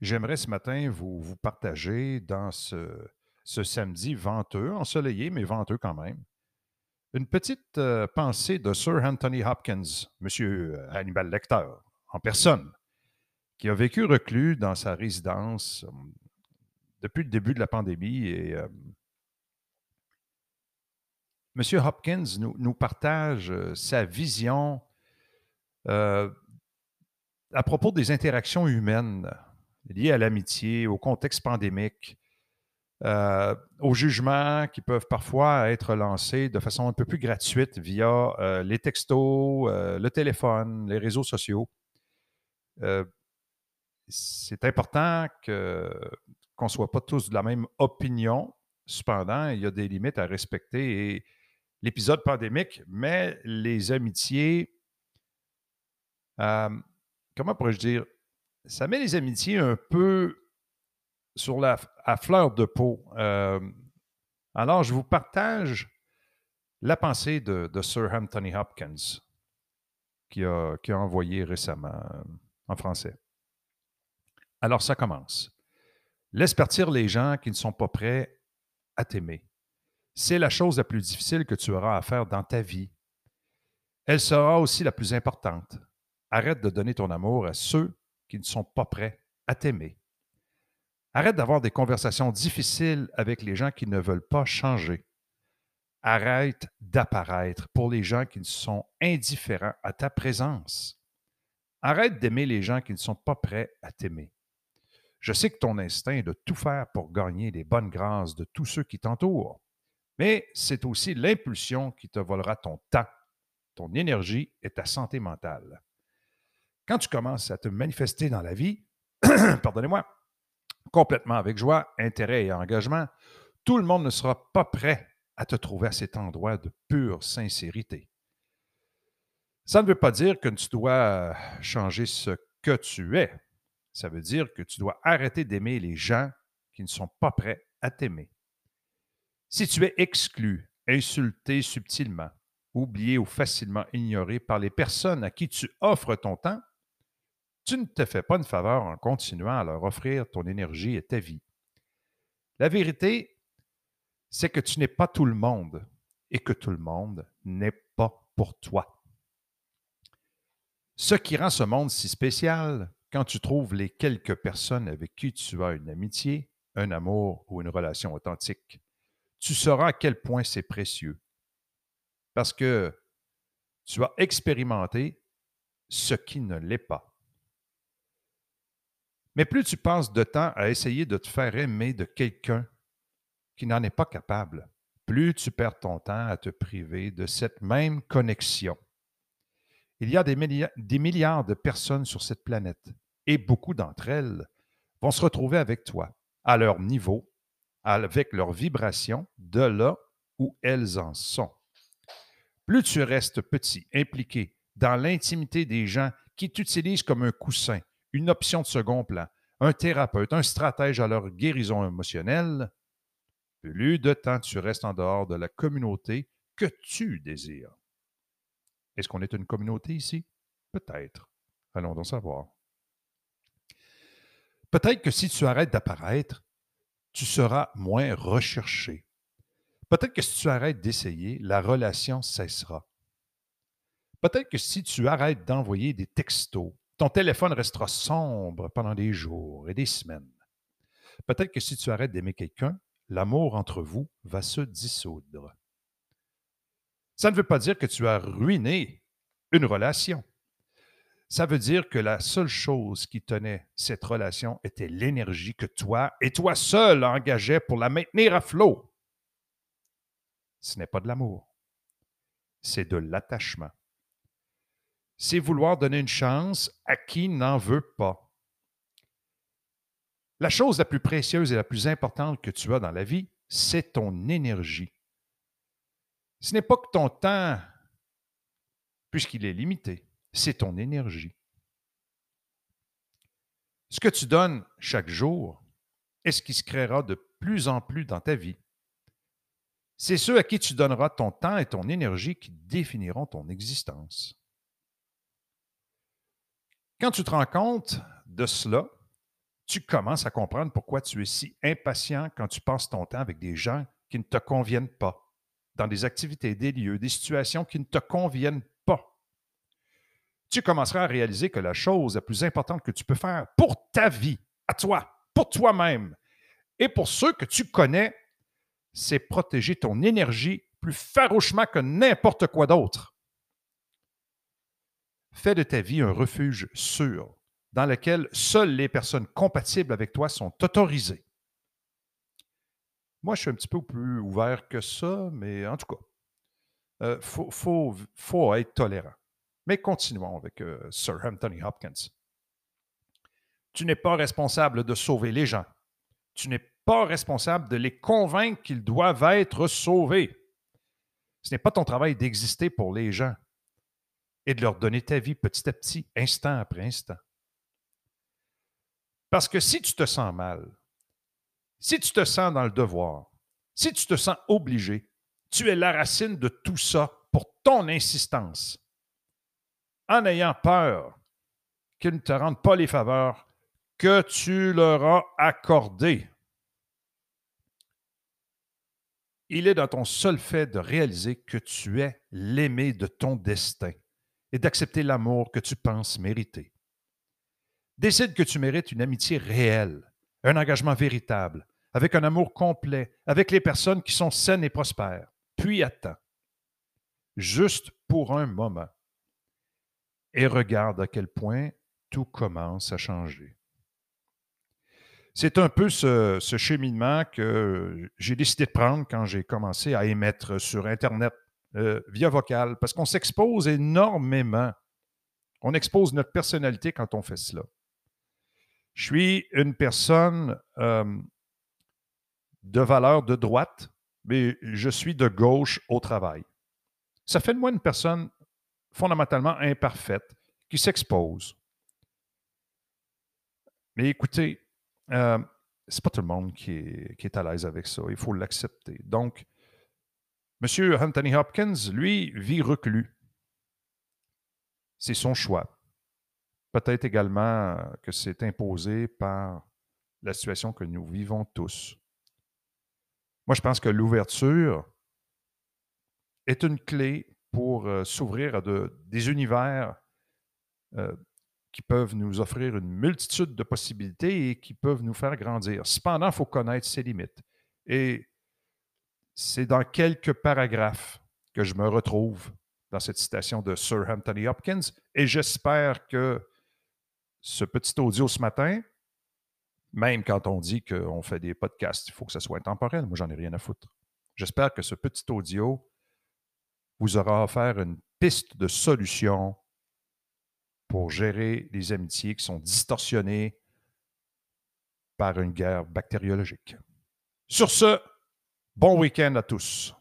J'aimerais ce matin vous, vous partager dans ce, ce samedi venteux, ensoleillé, mais venteux quand même, une petite euh, pensée de Sir Anthony Hopkins, Monsieur Hannibal Lecter, en personne, qui a vécu reclus dans sa résidence euh, depuis le début de la pandémie. Et euh, Monsieur Hopkins nous, nous partage euh, sa vision euh, à propos des interactions humaines liées à l'amitié, au contexte pandémique, euh, aux jugements qui peuvent parfois être lancés de façon un peu plus gratuite via euh, les textos, euh, le téléphone, les réseaux sociaux. C'est important qu'on ne soit pas tous de la même opinion. Cependant, il y a des limites à respecter et l'épisode pandémique met les amitiés, comment pourrais-je dire, ça met les amitiés un peu sur la à fleur de peau. Euh, alors, je vous partage la pensée de, Sir Anthony Hopkins, qui a, qui a envoyé récemment euh, en français. Alors, ça commence. Laisse partir les gens qui ne sont pas prêts à t'aimer. C'est la chose la plus difficile que tu auras à faire dans ta vie. Elle sera aussi la plus importante. Arrête de donner ton amour à ceux qui ne sont pas prêts à t'aimer. Arrête d'avoir des conversations difficiles avec les gens qui ne veulent pas changer. Arrête d'apparaître pour les gens qui sont indifférents à ta présence. Arrête d'aimer les gens qui ne sont pas prêts à t'aimer. Je sais que ton instinct est de tout faire pour gagner les bonnes grâces de tous ceux qui t'entourent, mais c'est aussi l'impulsion qui te volera ton temps, ton énergie et ta santé mentale. Quand tu commences à te manifester dans la vie, pardonnez-moi, complètement avec joie, intérêt et engagement, tout le monde ne sera pas prêt à te trouver à cet endroit de pure sincérité. Ça ne veut pas dire que tu dois changer ce que tu es. Ça veut dire que tu dois arrêter d'aimer les gens qui ne sont pas prêts à t'aimer. Si tu es exclu, insulté subtilement, oublié ou facilement ignoré par les personnes à qui tu offres ton temps, tu ne te fais pas une faveur en continuant à leur offrir ton énergie et ta vie. La vérité, c'est que tu n'es pas tout le monde et que tout le monde n'est pas pour toi. Ce qui rend ce monde si spécial, quand tu trouves les quelques personnes avec qui tu as une amitié, un amour ou une relation authentique, tu sauras à quel point c'est précieux. Parce que tu as expérimenté ce qui ne l'est pas. Mais plus tu passes de temps à essayer de te faire aimer de quelqu'un qui n'en est pas capable, plus tu perds ton temps à te priver de cette même connexion. Il y a des, milliards, des milliards de personnes sur cette planète et beaucoup d'entre elles vont se retrouver avec toi, à leur niveau, avec leur vibration, de là où elles en sont. Plus tu restes petit, impliqué dans l'intimité des gens qui t'utilisent comme un coussin, une option de second plan, un thérapeute, un stratège à leur guérison émotionnelle, plus de temps tu restes en dehors de la communauté que tu désires. Est-ce qu'on est une communauté ici? Peut-être. Allons donc savoir. Peut-être que si tu arrêtes d'apparaître, tu seras moins recherché. Peut-être que si tu arrêtes d'essayer, la relation cessera. Peut-être que si tu arrêtes d'envoyer des textos, ton téléphone restera sombre pendant des jours et des semaines. Peut-être que si tu arrêtes d'aimer quelqu'un, l'amour entre vous va se dissoudre. Ça ne veut pas dire que tu as ruiné une relation. Ça veut dire que la seule chose qui tenait cette relation était l'énergie que toi et toi seul engageais pour la maintenir à flot. Ce n'est pas de l'amour, c'est de l'attachement c'est vouloir donner une chance à qui n'en veut pas. La chose la plus précieuse et la plus importante que tu as dans la vie, c'est ton énergie. Ce n'est pas que ton temps, puisqu'il est limité, c'est ton énergie. Ce que tu donnes chaque jour est ce qui se créera de plus en plus dans ta vie. C'est ceux à qui tu donneras ton temps et ton énergie qui définiront ton existence. Quand tu te rends compte de cela, tu commences à comprendre pourquoi tu es si impatient quand tu passes ton temps avec des gens qui ne te conviennent pas, dans des activités, des lieux, des situations qui ne te conviennent pas. Tu commenceras à réaliser que la chose la plus importante que tu peux faire pour ta vie, à toi, pour toi-même et pour ceux que tu connais, c'est protéger ton énergie plus farouchement que n'importe quoi d'autre. Fais de ta vie un refuge sûr dans lequel seules les personnes compatibles avec toi sont autorisées. Moi, je suis un petit peu plus ouvert que ça, mais en tout cas, il euh, faut, être tolérant. Mais continuons avec euh, Sir Anthony Hopkins. Tu n'es pas responsable de sauver les gens. Tu n'es pas responsable de les convaincre qu'ils doivent être sauvés. Ce n'est pas ton travail d'exister pour les gens et de leur donner ta vie petit à petit, instant après instant. Parce que si tu te sens mal, si tu te sens dans le devoir, si tu te sens obligé, tu es la racine de tout ça pour ton insistance. En ayant peur qu'ils ne te rendent pas les faveurs que tu leur as accordées. Il est dans ton seul fait de réaliser que tu es l'aimé de ton destin et d'accepter l'amour que tu penses mériter. Décide que tu mérites une amitié réelle, un engagement véritable, avec un amour complet, avec les personnes qui sont saines et prospères. Puis attends, juste pour un moment, et regarde à quel point tout commence à changer. C'est un peu ce, cheminement que j'ai décidé de prendre quand j'ai commencé à émettre sur Internet euh, via vocal, parce qu'on s'expose énormément. On expose notre personnalité quand on fait cela. Je suis une personne euh, de valeur de droite, mais je suis de gauche au travail. Ça fait de moi une personne fondamentalement imparfaite qui s'expose. Mais écoutez, euh, c'est pas tout le monde qui est à l'aise avec ça. Il faut l'accepter. Donc, M. Anthony Hopkins, lui, vit reclus. C'est son choix. Peut-être également que c'est imposé par la situation que nous vivons tous. Moi, je pense que l'ouverture est une clé pour euh, s'ouvrir à des univers euh, qui peuvent nous offrir une multitude de possibilités et qui peuvent nous faire grandir. Cependant, il faut connaître ses limites. Et c'est dans quelques paragraphes que je me retrouve dans cette citation de Sir Anthony Hopkins et j'espère que ce petit audio ce matin, même quand on dit qu'on fait des podcasts, il faut que ça soit intemporel. Moi, j'en ai rien à foutre. J'espère que ce petit audio vous aura offert une piste de solution pour gérer les amitiés qui sont distorsionnées par une guerre bactériologique. Sur ce, bon week-end à tous.